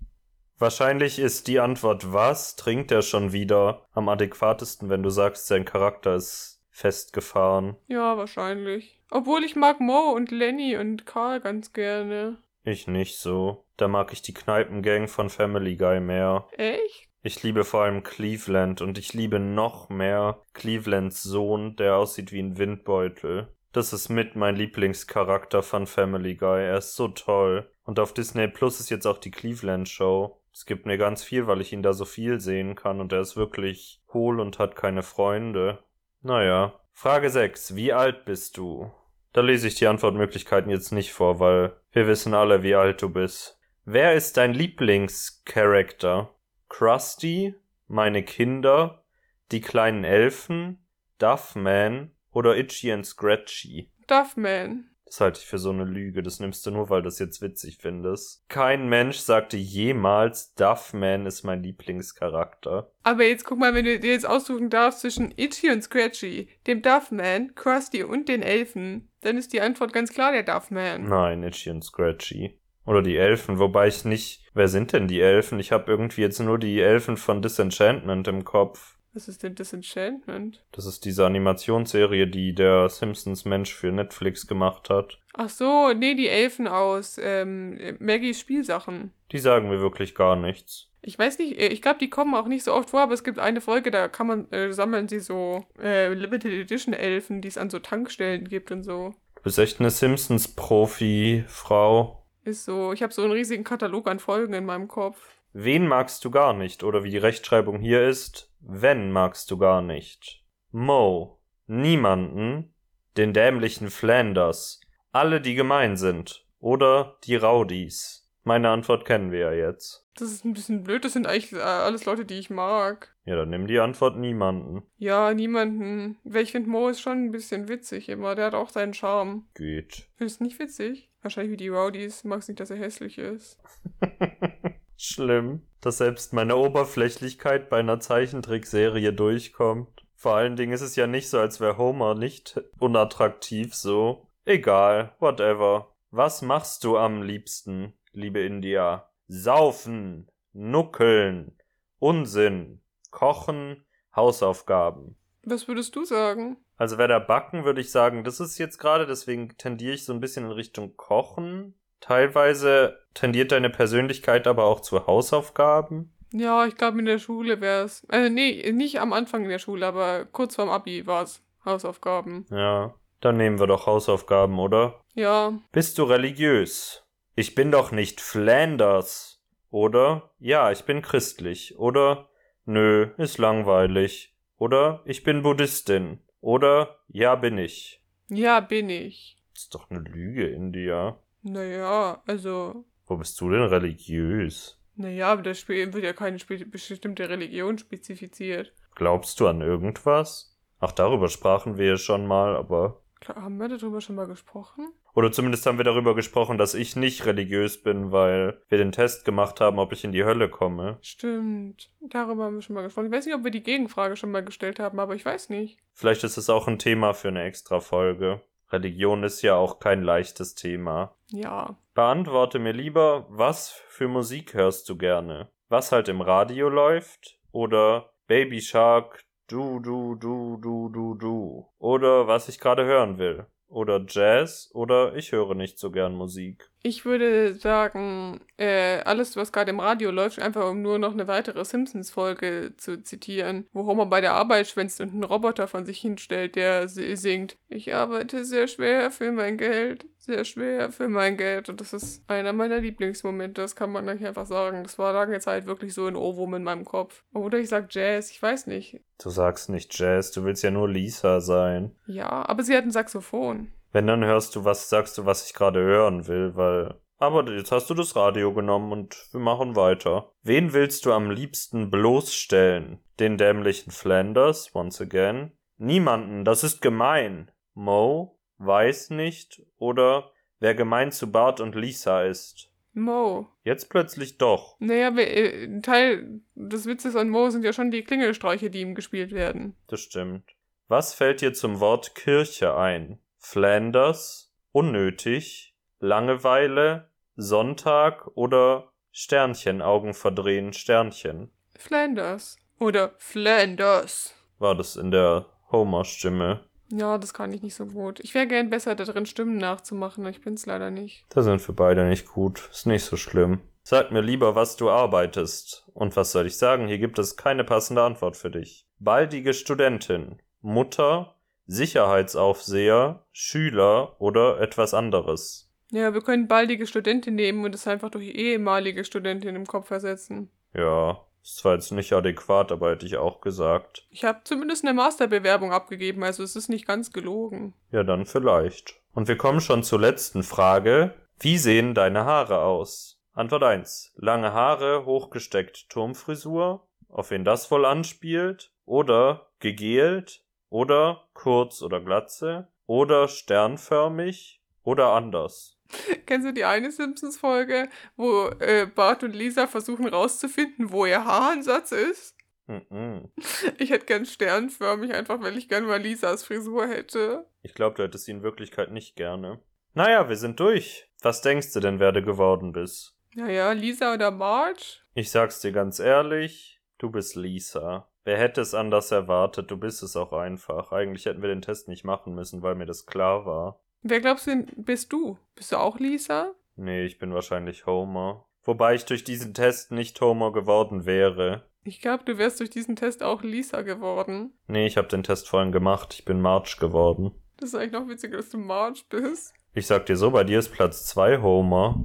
Wahrscheinlich ist die Antwort was trinkt er schon wieder am adäquatesten, wenn du sagst, sein Charakter ist festgefahren. Ja, wahrscheinlich. Obwohl ich mag Mo und Lenny und Carl ganz gerne. Ich nicht so. Da mag ich die Kneipengang von Family Guy mehr. Echt? Ich liebe vor allem Cleveland und ich liebe noch mehr Clevelands Sohn, der aussieht wie ein Windbeutel. Das ist mit mein Lieblingscharakter von Family Guy. Er ist so toll. Und auf Disney Plus ist jetzt auch die Cleveland Show. Es gibt mir ganz viel, weil ich ihn da so viel sehen kann und er ist wirklich hohl und hat keine Freunde. Naja. Frage 6. Wie alt bist du? Da lese ich die Antwortmöglichkeiten jetzt nicht vor, weil wir wissen alle, wie alt du bist. Wer ist dein Lieblingscharakter? Krusty? Meine Kinder? Die kleinen Elfen? Duffman? Oder Itchy and Scratchy? Duffman. Das halte ich für so eine Lüge. Das nimmst du nur, weil du das jetzt witzig findest. Kein Mensch sagte jemals, Duffman ist mein Lieblingscharakter. Aber jetzt guck mal, wenn du dir jetzt aussuchen darfst zwischen Itchy und Scratchy, dem Duffman, Krusty und den Elfen, dann ist die Antwort ganz klar der Duffman. Nein, Itchy und Scratchy. Oder die Elfen, wobei ich nicht. Wer sind denn die Elfen? Ich habe irgendwie jetzt nur die Elfen von Disenchantment im Kopf. Was ist denn Disenchantment? Das ist diese Animationsserie, die der Simpsons Mensch für Netflix gemacht hat. Ach so, nee, die Elfen aus ähm, Maggies Spielsachen. Die sagen mir wirklich gar nichts. Ich weiß nicht, äh, ich glaube, die kommen auch nicht so oft vor, aber es gibt eine Folge, da kann man, äh, sammeln sie so äh, Limited Edition Elfen, die es an so Tankstellen gibt und so. Du bist echt eine Simpsons-Profi-Frau. Ist so, ich habe so einen riesigen Katalog an Folgen in meinem Kopf. Wen magst du gar nicht? Oder wie die Rechtschreibung hier ist, wenn magst du gar nicht? Mo. Niemanden. Den dämlichen Flanders. Alle, die gemein sind. Oder die Rowdies. Meine Antwort kennen wir ja jetzt. Das ist ein bisschen blöd, das sind eigentlich äh, alles Leute, die ich mag. Ja, dann nimm die Antwort niemanden. Ja, niemanden. Weil ich finde, Mo ist schon ein bisschen witzig immer. Der hat auch seinen Charme. Geht. Findest du nicht witzig? Wahrscheinlich wie die Rowdies. Magst nicht, dass er hässlich ist. (laughs) Schlimm, dass selbst meine Oberflächlichkeit bei einer Zeichentrickserie durchkommt. Vor allen Dingen ist es ja nicht so, als wäre Homer nicht unattraktiv so. Egal, whatever. Was machst du am liebsten, liebe India? Saufen, nuckeln, Unsinn, kochen, Hausaufgaben. Was würdest du sagen? Also wer da backen, würde ich sagen, das ist jetzt gerade, deswegen tendiere ich so ein bisschen in Richtung Kochen. Teilweise tendiert deine Persönlichkeit aber auch zu Hausaufgaben. Ja, ich glaube, in der Schule wäre es. Also, nee, nicht am Anfang in der Schule, aber kurz vorm Abi war es Hausaufgaben. Ja, dann nehmen wir doch Hausaufgaben, oder? Ja, Bist du religiös? Ich bin doch nicht Flanders. Oder? Ja, ich bin christlich. Oder? Nö, ist langweilig. Oder? Ich bin Buddhistin. Oder? Ja, bin ich. ja, bin ich. ist doch eine Lüge, India. Naja, also, Wo bist du denn religiös? naja, aber das Spiel wird ja keine bestimmte Religion spezifiziert. Glaubst du an irgendwas? Ach, darüber sprachen wir ja schon mal, aber. Klar, haben wir darüber schon mal gesprochen? Oder zumindest haben wir darüber gesprochen, dass ich nicht religiös bin, weil wir den Test gemacht haben, ob ich in die Hölle komme. Stimmt. Darüber haben wir schon mal gesprochen. Ich weiß nicht, ob wir die Gegenfrage schon mal gestellt haben, aber ich weiß nicht. Vielleicht ist es auch ein Thema für eine extra Folge. Religion ist ja auch kein leichtes Thema. Ja. Beantworte mir lieber, was für Musik hörst du gerne? Was halt im Radio läuft? Oder Baby Shark, du, du, du, du, du, du. Oder was ich gerade hören will. Oder Jazz. Oder ich höre nicht so gern Musik. Ich würde sagen, äh, alles, was gerade im Radio läuft, einfach um nur noch eine weitere Simpsons-Folge zu zitieren, wo Homer bei der Arbeit schwänzt und einen Roboter von sich hinstellt, der si- singt, ich arbeite sehr schwer für mein Geld, sehr schwer für mein Geld. Und das ist einer meiner Lieblingsmomente, das kann man nicht einfach sagen. Das war lange Zeit wirklich so ein Ohrwurm in meinem Kopf. Oder ich sag Jazz, ich weiß nicht. Du sagst nicht Jazz, du willst ja nur Lisa sein. Ja, aber sie hat ein Saxophon. Wenn, dann hörst du was, sagst du, was ich gerade hören will, weil. Aber jetzt hast du das Radio genommen und wir machen weiter. Wen willst du am liebsten bloßstellen? Den dämlichen Flanders, once again? Niemanden, das ist gemein. Mo, weiß nicht, oder wer gemein zu Bart und Lisa ist. Mo. Jetzt plötzlich doch. Naja, äh, ein Teil des Witzes an Mo sind ja schon die Klingelstreiche, die ihm gespielt werden. Das stimmt. Was fällt dir zum Wort Kirche ein? Flanders, unnötig, Langeweile, Sonntag oder Sternchen, Augen verdrehen, Sternchen. Flanders. Oder Flanders. War das in der Homer-Stimme? Ja, das kann ich nicht so gut. Ich wäre gern besser darin, Stimmen nachzumachen. Ich bin's leider nicht. Da sind wir beide nicht gut. Ist nicht so schlimm. Sag mir lieber, was du arbeitest. Und was soll ich sagen? Hier gibt es keine passende Antwort für dich. Baldige Studentin, Mutter, Sicherheitsaufseher, Schüler oder etwas anderes. Ja, wir können baldige Studentin nehmen und es einfach durch ehemalige Studentin im Kopf ersetzen. Ja, ist zwar jetzt nicht adäquat, aber hätte ich auch gesagt. Ich habe zumindest eine Masterbewerbung abgegeben, also es ist nicht ganz gelogen. Ja, dann vielleicht. Und wir kommen schon zur letzten Frage. Wie sehen deine Haare aus? Antwort 1. Lange Haare, hochgesteckt Turmfrisur. Auf wen das wohl anspielt? Oder gegelt? Oder kurz oder glatze? Oder sternförmig? Oder anders. (laughs) Kennst du die eine Simpsons-Folge, wo äh, Bart und Lisa versuchen rauszufinden, wo ihr Haaransatz ist? Mhm. (laughs) Ich hätte gern sternförmig, einfach weil ich gern mal Lisas Frisur hätte. Ich glaube, du hättest sie in Wirklichkeit nicht gerne. Naja, wir sind durch. Was denkst du denn, wer du geworden bist? Naja, Lisa oder Marge? Ich sag's dir ganz ehrlich, du bist Lisa. Wer hätte es anders erwartet? Du bist es auch einfach. Eigentlich hätten wir den Test nicht machen müssen, weil mir das klar war. Wer glaubst du, denn, bist du? Bist du auch Lisa? Nee, ich bin wahrscheinlich Homer. Wobei ich durch diesen Test nicht Homer geworden wäre. Ich glaube, du wärst durch diesen Test auch Lisa geworden. Nee, ich habe den Test vorhin gemacht. Ich bin Marge geworden. Das ist eigentlich noch witziger, dass du Marge bist. Ich sag dir so, bei dir ist Platz 2 Homer.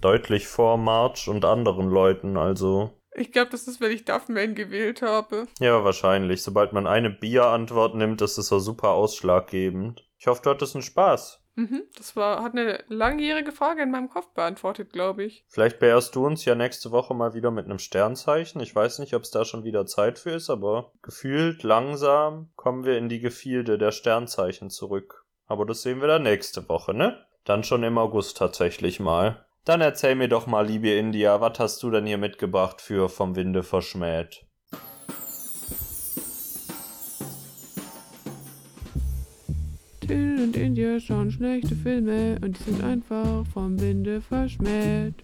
Deutlich vor Marge und anderen Leuten, also. Ich glaube, das ist, weil ich Duffman gewählt habe. Ja, wahrscheinlich. Sobald man eine Bier-Antwort nimmt, ist es so super ausschlaggebend. Ich hoffe, du hattest einen Spaß. Mhm, das war, hat eine langjährige Frage in meinem Kopf beantwortet, glaube ich. Vielleicht beehrst du uns ja nächste Woche mal wieder mit einem Sternzeichen. Ich weiß nicht, ob es da schon wieder Zeit für ist, aber gefühlt langsam kommen wir in die Gefilde der Sternzeichen zurück. Aber das sehen wir dann nächste Woche, ne? Dann schon im August tatsächlich mal. Dann erzähl mir doch mal, liebe India, was hast du denn hier mitgebracht für vom Winde verschmäht? Till und India schauen schlechte Filme und die sind einfach vom Winde verschmäht.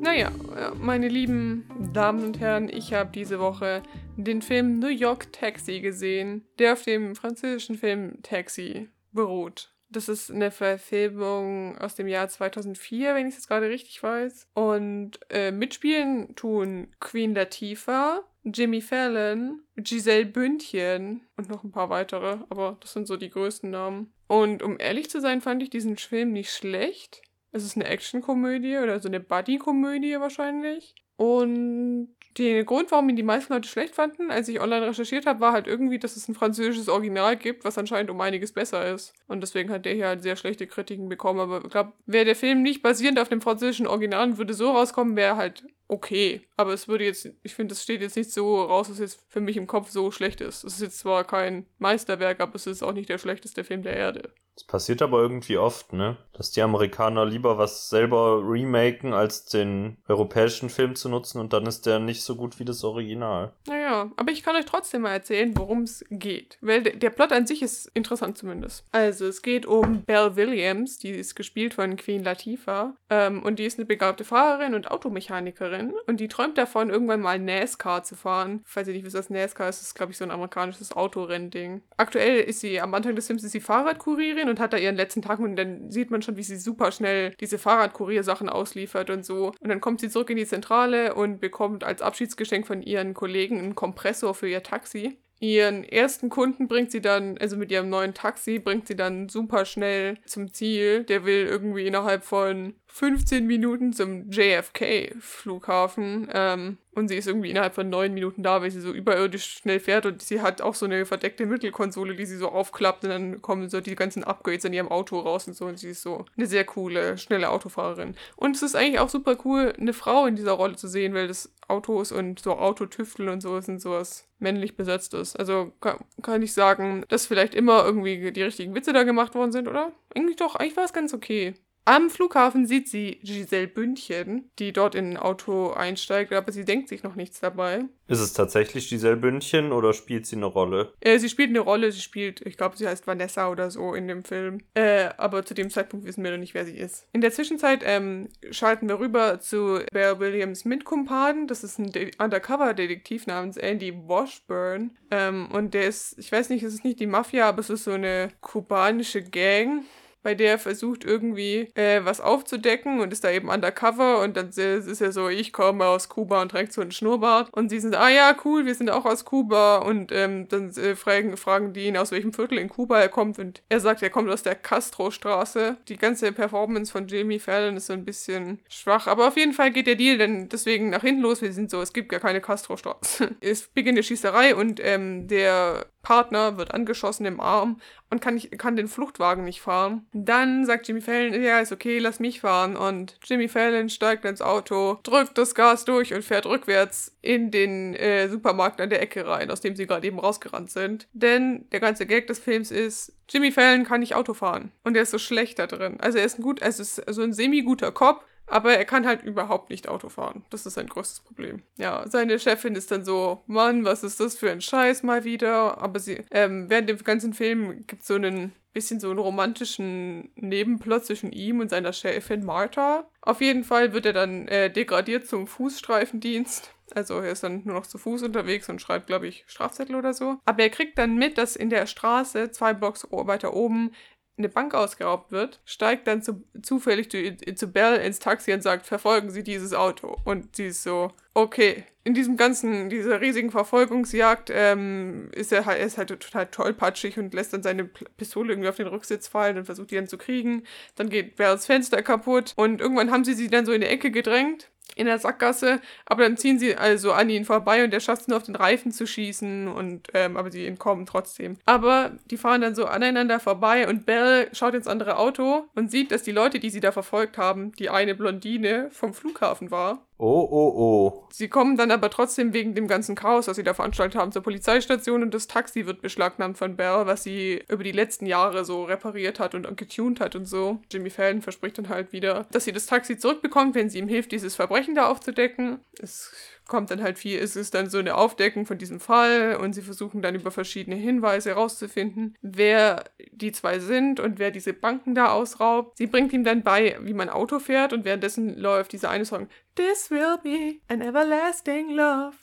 Naja, meine lieben Damen und Herren, ich habe diese Woche den Film New York Taxi gesehen, der auf dem französischen Film Taxi beruht. Das ist eine Verfilmung aus dem Jahr 2004, wenn ich es gerade richtig weiß. Und äh, mitspielen tun Queen Latifah, Jimmy Fallon, Giselle Bündchen und noch ein paar weitere, aber das sind so die größten Namen. Und um ehrlich zu sein, fand ich diesen Film nicht schlecht. Es ist eine Actionkomödie oder so eine Buddy-Komödie wahrscheinlich. Und der Grund, warum ihn die meisten Leute schlecht fanden, als ich online recherchiert habe, war halt irgendwie, dass es ein französisches Original gibt, was anscheinend um einiges besser ist. Und deswegen hat der hier halt sehr schlechte Kritiken bekommen. Aber ich glaube, wäre der Film nicht basierend auf dem französischen Original würde so rauskommen, wäre halt okay. Aber es würde jetzt, ich finde, es steht jetzt nicht so raus, dass es jetzt für mich im Kopf so schlecht ist. Es ist jetzt zwar kein Meisterwerk, aber es ist auch nicht der schlechteste Film der Erde. Das passiert aber irgendwie oft, ne? Dass die Amerikaner lieber was selber remaken, als den europäischen Film zu nutzen und dann ist der nicht so gut wie das Original. Naja, aber ich kann euch trotzdem mal erzählen, worum es geht. Weil der Plot an sich ist interessant zumindest. Also, es geht um Belle Williams, die ist gespielt von Queen Latifah. Ähm, und die ist eine begabte Fahrerin und Automechanikerin. Und die träumt davon, irgendwann mal NASCAR zu fahren. Falls ihr nicht wisst, was NASCAR ist, ist, glaube ich, so ein amerikanisches Autorrennding. Aktuell ist sie am Anfang des Films ist sie Fahrradkurierin und hat da ihren letzten Tag und dann sieht man schon, wie sie super schnell diese Fahrradkuriersachen ausliefert und so. Und dann kommt sie zurück in die Zentrale und bekommt als Abschiedsgeschenk von ihren Kollegen einen Kompressor für ihr Taxi. Ihren ersten Kunden bringt sie dann, also mit ihrem neuen Taxi, bringt sie dann super schnell zum Ziel. Der will irgendwie innerhalb von 15 Minuten zum JFK-Flughafen. Ähm, und sie ist irgendwie innerhalb von 9 Minuten da, weil sie so überirdisch schnell fährt. Und sie hat auch so eine verdeckte Mittelkonsole, die sie so aufklappt. Und dann kommen so die ganzen Upgrades in ihrem Auto raus und so. Und sie ist so eine sehr coole, schnelle Autofahrerin. Und es ist eigentlich auch super cool, eine Frau in dieser Rolle zu sehen, weil das Autos und so Autotüfteln und so sind sowas männlich besetzt ist. Also kann, kann ich sagen, dass vielleicht immer irgendwie die richtigen Witze da gemacht worden sind, oder? Eigentlich doch, eigentlich war es ganz okay. Am Flughafen sieht sie Giselle Bündchen, die dort in ein Auto einsteigt, aber sie denkt sich noch nichts dabei. Ist es tatsächlich Giselle Bündchen oder spielt sie eine Rolle? Äh, sie spielt eine Rolle, sie spielt, ich glaube, sie heißt Vanessa oder so in dem Film. Äh, aber zu dem Zeitpunkt wissen wir noch nicht, wer sie ist. In der Zwischenzeit ähm, schalten wir rüber zu Bear Williams Mitkumpaden. Das ist ein Undercover-Detektiv namens Andy Washburn. Ähm, und der ist, ich weiß nicht, es ist nicht die Mafia, aber es ist so eine kubanische Gang bei der er versucht irgendwie äh, was aufzudecken und ist da eben undercover und dann ist er so, ich komme aus Kuba und trägt so einen Schnurrbart und sie sind, ah ja, cool, wir sind auch aus Kuba und ähm, dann äh, fragen, fragen die ihn, aus welchem Viertel in Kuba er kommt und er sagt, er kommt aus der Castro-Straße. Die ganze Performance von Jamie Fallon ist so ein bisschen schwach, aber auf jeden Fall geht der Deal dann deswegen nach hinten los. Wir sind so, es gibt gar keine Castro-Straße. (laughs) es beginnt eine Schießerei und ähm, der Partner wird angeschossen im Arm und kann, nicht, kann den Fluchtwagen nicht fahren. Dann sagt Jimmy Fallon, ja, ist okay, lass mich fahren. Und Jimmy Fallon steigt ins Auto, drückt das Gas durch und fährt rückwärts in den äh, Supermarkt an der Ecke rein, aus dem sie gerade eben rausgerannt sind. Denn der ganze Gag des Films ist, Jimmy Fallon kann nicht Auto fahren. Und er ist so schlecht da drin. Also er ist ein gut, also ist so ein semi-guter Cop, aber er kann halt überhaupt nicht Auto fahren. Das ist sein größtes Problem. Ja, seine Chefin ist dann so, Mann, was ist das für ein Scheiß mal wieder? Aber sie, ähm, während dem ganzen Film gibt es so einen bisschen so einen romantischen Nebenplot zwischen ihm und seiner Chefin Martha. Auf jeden Fall wird er dann äh, degradiert zum Fußstreifendienst. Also er ist dann nur noch zu Fuß unterwegs und schreibt, glaube ich, Strafzettel oder so. Aber er kriegt dann mit, dass in der Straße zwei Blocks weiter oben eine Bank ausgeraubt wird, steigt dann zu, zufällig zu, zu Belle ins Taxi und sagt, verfolgen Sie dieses Auto. Und sie ist so, okay. In diesem ganzen, dieser riesigen Verfolgungsjagd ähm, ist er halt, er ist halt total tollpatschig und lässt dann seine Pistole irgendwie auf den Rücksitz fallen und versucht die dann zu kriegen. Dann geht Bells Fenster kaputt und irgendwann haben sie sie dann so in die Ecke gedrängt in der Sackgasse, aber dann ziehen sie also an ihn vorbei und er schafft es nur auf den Reifen zu schießen und ähm, aber sie entkommen trotzdem. Aber die fahren dann so aneinander vorbei und Belle schaut ins andere Auto und sieht, dass die Leute, die sie da verfolgt haben, die eine Blondine vom Flughafen war. Oh, oh, oh. Sie kommen dann aber trotzdem wegen dem ganzen Chaos, was sie da veranstaltet haben, zur Polizeistation und das Taxi wird beschlagnahmt von Belle, was sie über die letzten Jahre so repariert hat und getuned hat und so. Jimmy Fallon verspricht dann halt wieder, dass sie das Taxi zurückbekommt, wenn sie ihm hilft, dieses Verbrechen da aufzudecken. Es kommt dann halt viel, es ist dann so eine Aufdeckung von diesem Fall und sie versuchen dann über verschiedene Hinweise herauszufinden, wer die zwei sind und wer diese Banken da ausraubt. Sie bringt ihm dann bei, wie man Auto fährt und währenddessen läuft dieser eine Song This will be an everlasting love.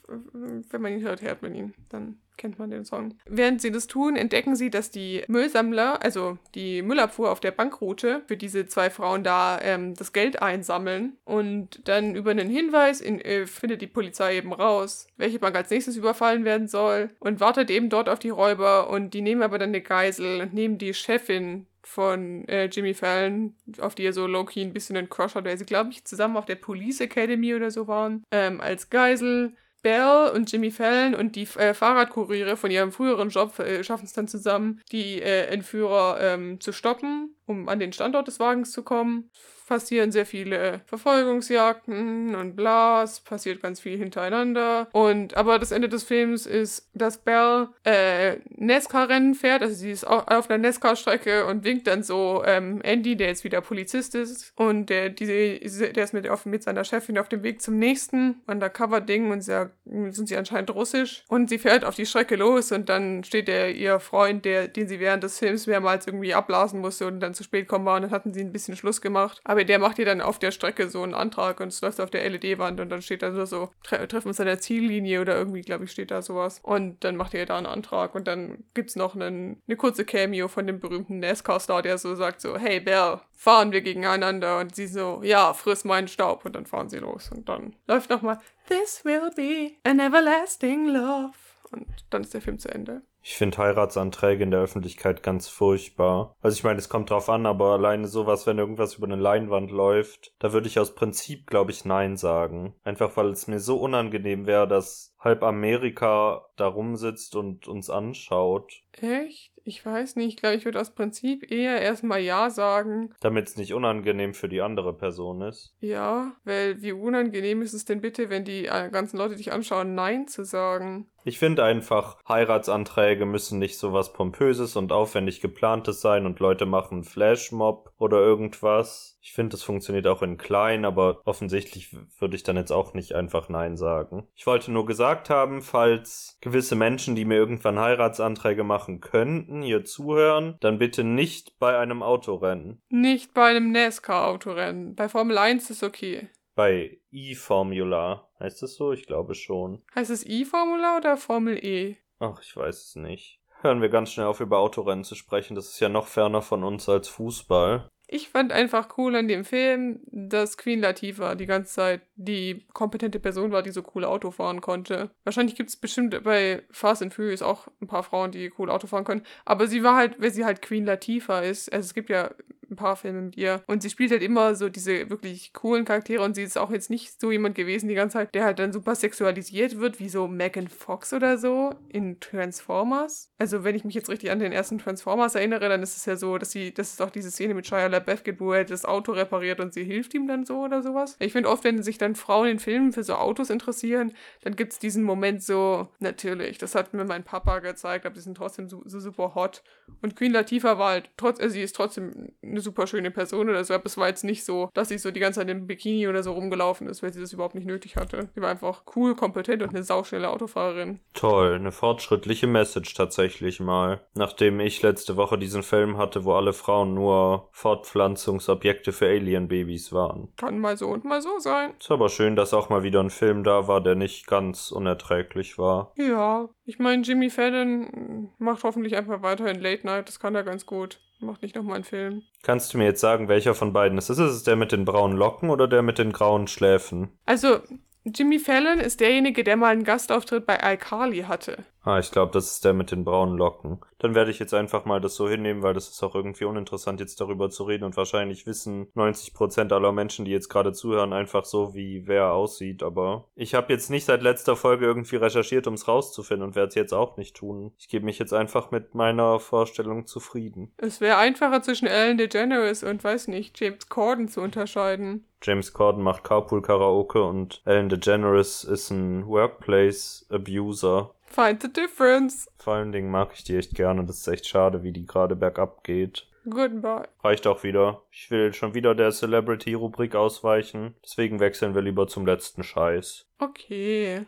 Wenn man ihn hört, hört man ihn. Dann kennt man den Song. Während sie das tun, entdecken sie, dass die Müllsammler, also die Müllabfuhr auf der Bankroute, für diese zwei Frauen da ähm, das Geld einsammeln. Und dann über einen Hinweis in, äh, findet die Polizei eben raus, welche Bank als nächstes überfallen werden soll und wartet eben dort auf die Räuber. Und die nehmen aber dann eine Geisel und nehmen die Chefin von äh, Jimmy Fallon, auf die er so low-key ein bisschen einen Crush hat, weil sie, glaube ich, zusammen auf der Police Academy oder so waren, ähm, als Geisel. Belle und Jimmy Fallon und die äh, Fahrradkuriere von ihrem früheren Job äh, schaffen es dann zusammen, die äh, Entführer ähm, zu stoppen, um an den Standort des Wagens zu kommen. Passieren sehr viele Verfolgungsjagden und bla, es passiert ganz viel hintereinander. Und aber das Ende des Films ist, dass Belle äh, NASCAR-Rennen fährt, also sie ist auf einer NASCAR-Strecke und winkt dann so ähm, Andy, der jetzt wieder Polizist ist. Und der, die, der ist mit, auf, mit seiner Chefin auf dem Weg zum nächsten Undercover-Ding und sie, sind sie anscheinend russisch. Und sie fährt auf die Strecke los und dann steht der ihr Freund, der, den sie während des Films mehrmals irgendwie abblasen musste und dann zu spät kommen war und dann hatten sie ein bisschen Schluss gemacht. Aber der macht ihr dann auf der Strecke so einen Antrag und es läuft auf der LED-Wand und dann steht da so, so tre treffen uns an der Ziellinie oder irgendwie, glaube ich, steht da sowas. Und dann macht ihr da einen Antrag und dann gibt es noch einen, eine kurze Cameo von dem berühmten NASCAR-Star, der so sagt so, hey Bell, fahren wir gegeneinander? Und sie so, ja, friss meinen Staub. Und dann fahren sie los und dann läuft nochmal, This will be an everlasting love. Und dann ist der Film zu Ende. Ich finde Heiratsanträge in der Öffentlichkeit ganz furchtbar. Also ich meine, es kommt drauf an, aber alleine sowas, wenn irgendwas über eine Leinwand läuft, da würde ich aus Prinzip, glaube ich, Nein sagen. Einfach weil es mir so unangenehm wäre, dass halb Amerika da rumsitzt und uns anschaut. Echt? Ich weiß nicht. Ich glaube, ich würde aus Prinzip eher erstmal Ja sagen. Damit es nicht unangenehm für die andere Person ist. Ja, weil wie unangenehm ist es denn bitte, wenn die äh, ganzen Leute dich anschauen, Nein zu sagen? Ich finde einfach, Heiratsanträge müssen nicht so was Pompöses und aufwendig geplantes sein und Leute machen Flashmob oder irgendwas. Ich finde, das funktioniert auch in klein, aber offensichtlich würde ich dann jetzt auch nicht einfach Nein sagen. Ich wollte nur gesagt haben, falls gewisse Menschen, die mir irgendwann Heiratsanträge machen könnten, hier zuhören, dann bitte nicht bei einem Autorennen. Nicht bei einem NASCAR-Autorennen. Bei Formel 1 ist okay. Bei E-Formula. Heißt das so? Ich glaube schon. Heißt es E-Formula oder Formel E? Ach, ich weiß es nicht. Hören wir ganz schnell auf, über Autorennen zu sprechen. Das ist ja noch ferner von uns als Fußball. Ich fand einfach cool an dem Film, dass Queen Latifah die ganze Zeit die kompetente Person war, die so cool Auto fahren konnte. Wahrscheinlich gibt es bestimmt bei Fast and Furious auch ein paar Frauen, die cool Auto fahren können. Aber sie war halt, weil sie halt Queen Latifah ist, also es gibt ja ein paar Filme mit ihr. Und sie spielt halt immer so diese wirklich coolen Charaktere und sie ist auch jetzt nicht so jemand gewesen die ganze Zeit, der halt dann super sexualisiert wird, wie so Megan Fox oder so in Transformers. Also wenn ich mich jetzt richtig an den ersten Transformers erinnere, dann ist es ja so, dass sie, dass es auch diese Szene mit Shia LaBeouf gibt, wo er das Auto repariert und sie hilft ihm dann so oder sowas. Ich finde oft, wenn sich dann Frauen in Filmen für so Autos interessieren, dann gibt es diesen Moment so, natürlich, das hat mir mein Papa gezeigt, aber die sind trotzdem so, so super hot. Und Queen Latifah war halt, trotz, also sie ist trotzdem eine super schöne Person oder so, aber es war jetzt nicht so, dass sie so die ganze Zeit im Bikini oder so rumgelaufen ist, weil sie das überhaupt nicht nötig hatte. Sie war einfach cool, kompetent und eine sauschnelle Autofahrerin. Toll, eine fortschrittliche Message tatsächlich mal. Nachdem ich letzte Woche diesen Film hatte, wo alle Frauen nur Fortpflanzungsobjekte für Alien-Babys waren. Kann mal so und mal so sein. Ist aber schön, dass auch mal wieder ein Film da war, der nicht ganz unerträglich war. Ja, ich meine, Jimmy Fallon macht hoffentlich einfach weiterhin Late Night, das kann er ganz gut. Macht nicht nochmal einen Film. Kannst du mir jetzt sagen, welcher von beiden es ist? Ist es der mit den braunen Locken oder der mit den grauen Schläfen? Also, Jimmy Fallon ist derjenige, der mal einen Gastauftritt bei iCarly hatte. Ah, ich glaube, das ist der mit den braunen Locken. Dann werde ich jetzt einfach mal das so hinnehmen, weil das ist auch irgendwie uninteressant, jetzt darüber zu reden und wahrscheinlich wissen 90% aller Menschen, die jetzt gerade zuhören, einfach so, wie wer aussieht. Aber ich habe jetzt nicht seit letzter Folge irgendwie recherchiert, um es rauszufinden und werde es jetzt auch nicht tun. Ich gebe mich jetzt einfach mit meiner Vorstellung zufrieden. Es wäre einfacher zwischen Ellen DeGeneres und, weiß nicht, James Corden zu unterscheiden. James Corden macht Carpool Karaoke und Ellen DeGeneres ist ein Workplace Abuser. Find the difference. Vor allen Dingen mag ich die echt gerne. Das ist echt schade, wie die gerade bergab geht. Goodbye. Reicht auch wieder. Ich will schon wieder der Celebrity-Rubrik ausweichen. Deswegen wechseln wir lieber zum letzten Scheiß. Okay.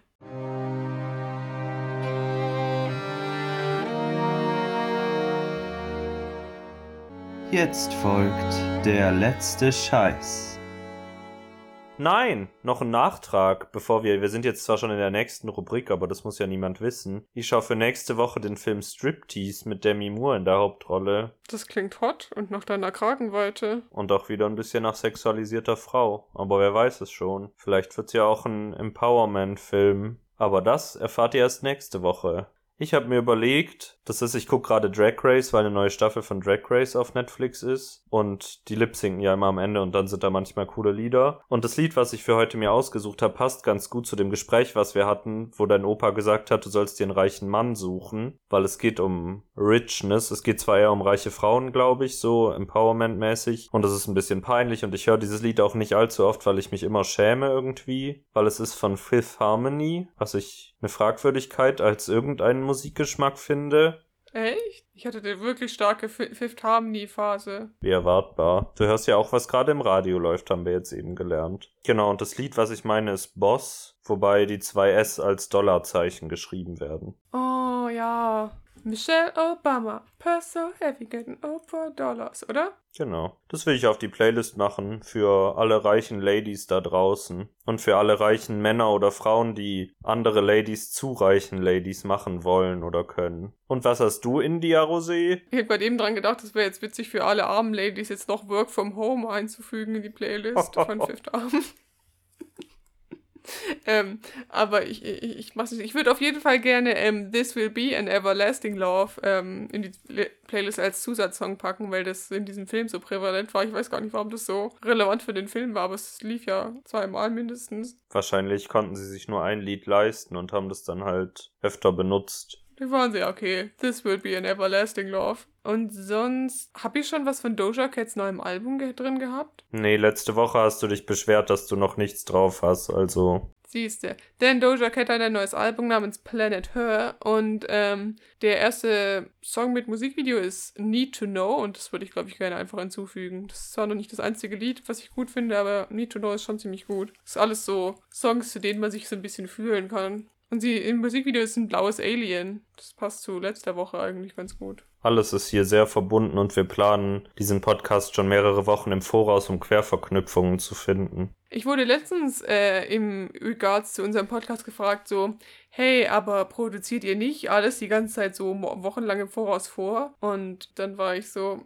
Jetzt folgt der letzte Scheiß. Nein, noch ein Nachtrag, bevor wir, wir sind jetzt zwar schon in der nächsten Rubrik, aber das muss ja niemand wissen. Ich schaue für nächste Woche den Film Striptease mit Demi Moore in der Hauptrolle Das klingt hot und nach deiner Kragenweite. und auch wieder ein bisschen nach sexualisierter Frau. Aber wer weiß es schon. Vielleicht wird's ja auch ein Empowerment-Film. Aber das erfahrt ihr erst nächste Woche. Ich habe mir überlegt, das ist, ich gucke gerade Drag Race, weil eine neue Staffel von Drag Race auf Netflix ist. Und die lip-sinken ja immer am Ende und dann sind da manchmal coole Lieder. Und das Lied, was ich für heute mir ausgesucht habe, passt ganz gut zu dem Gespräch, was wir hatten, wo dein Opa gesagt hat, du sollst dir einen reichen Mann suchen, weil es geht um Richness. Es geht zwar eher um reiche Frauen, glaube ich, so Empowerment-mäßig. Und es ist ein bisschen peinlich und ich höre dieses Lied auch nicht allzu oft, weil ich mich immer schäme irgendwie, weil es ist von Fifth Harmony, was ich eine Fragwürdigkeit als irgendeinen Musikgeschmack finde. Echt? Ich hatte eine wirklich starke Fi- Fifth Harmony-Phase. Wie erwartbar. Du hörst ja auch, was gerade im Radio läuft, haben wir jetzt eben gelernt. Genau, und das Lied, was ich meine, ist Boss, wobei die zwei S als Dollarzeichen geschrieben werden. Oh ja. Michelle Obama. Purse so heavy, getting over dollars, oder? Genau. Das will ich auf die Playlist machen für alle reichen Ladies da draußen. Und für alle reichen Männer oder Frauen, die andere Ladies zu reichen Ladies machen wollen oder können. Und was hast du, India Rosé? Ich habe gerade eben dran gedacht, das wäre jetzt witzig für alle armen Ladies, jetzt noch Work from Home einzufügen in die Playlist von (laughs) Fifth Arm. (laughs) ähm, aber ich, ich, ich mach's nicht. Ich würde auf jeden Fall gerne ähm, This Will Be an Everlasting Love ähm, in die Playlist als Zusatzsong packen, weil das in diesem Film so prävalent war. Ich weiß gar nicht, warum das so relevant für den Film war, aber es lief ja zweimal mindestens. Wahrscheinlich konnten sie sich nur ein Lied leisten und haben das dann halt öfter benutzt. Die waren sehr okay. This will be an everlasting love. Und sonst, habe ich schon was von Doja Cats neuem Album ge drin gehabt? Nee, letzte Woche hast du dich beschwert, dass du noch nichts drauf hast, also. Siehste. Denn Doja Cat hat ein neues Album namens Planet Her und ähm, der erste Song mit Musikvideo ist Need to Know und das würde ich, glaube ich, gerne einfach hinzufügen. Das ist zwar noch nicht das einzige Lied, was ich gut finde, aber Need to Know ist schon ziemlich gut. Das ist alles so Songs, zu denen man sich so ein bisschen fühlen kann. Und sie im Musikvideo ist ein blaues Alien. Das passt zu letzter Woche eigentlich ganz gut. Alles ist hier sehr verbunden und wir planen diesen Podcast schon mehrere Wochen im Voraus, um Querverknüpfungen zu finden. Ich wurde letztens äh, im Regards zu unserem Podcast gefragt, so, hey, aber produziert ihr nicht alles die ganze Zeit so wochenlang im Voraus vor? Und dann war ich so,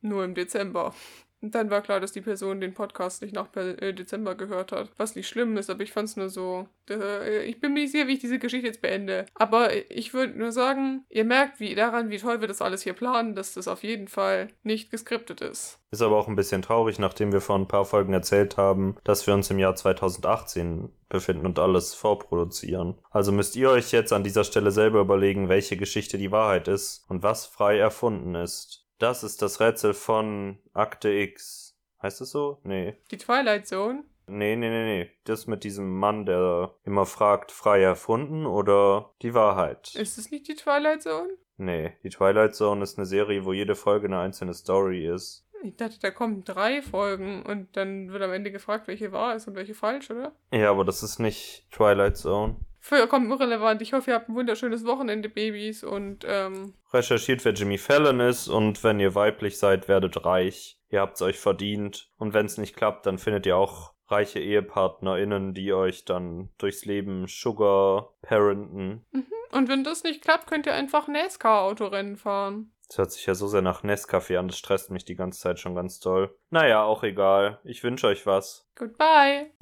nur im Dezember. Und dann war klar, dass die Person den Podcast nicht nach äh, Dezember gehört hat. Was nicht schlimm ist, aber ich fand es nur so. Äh, ich bin mir nicht sicher, wie ich diese Geschichte jetzt beende. Aber ich würde nur sagen, ihr merkt wie daran, wie toll wir das alles hier planen, dass das auf jeden Fall nicht geskriptet ist. Ist aber auch ein bisschen traurig, nachdem wir vor ein paar Folgen erzählt haben, dass wir uns im Jahr 2018 befinden und alles vorproduzieren. Also müsst ihr euch jetzt an dieser Stelle selber überlegen, welche Geschichte die Wahrheit ist und was frei erfunden ist. Das ist das Rätsel von Akte X. Heißt es so? Nee. Die Twilight Zone? Nee, nee, nee, nee. Das mit diesem Mann, der immer fragt, frei erfunden oder die Wahrheit. Ist es nicht die Twilight Zone? Nee, die Twilight Zone ist eine Serie, wo jede Folge eine einzelne Story ist. Ich dachte, da kommen drei Folgen und dann wird am Ende gefragt, welche wahr ist und welche falsch, oder? Ja, aber das ist nicht Twilight Zone. Vollkommen irrelevant. Ich hoffe, ihr habt ein wunderschönes Wochenende, Babys, und ähm. Recherchiert, wer Jimmy Fallon ist, und wenn ihr weiblich seid, werdet reich. Ihr habt's euch verdient. Und wenn's nicht klappt, dann findet ihr auch reiche EhepartnerInnen, die euch dann durchs Leben Sugar parenten. Mhm. Und wenn das nicht klappt, könnt ihr einfach NASCAR-Autorennen fahren. Das hört sich ja so sehr nach Nescafé an, das stresst mich die ganze Zeit schon ganz toll. Naja, auch egal. Ich wünsche euch was. Goodbye.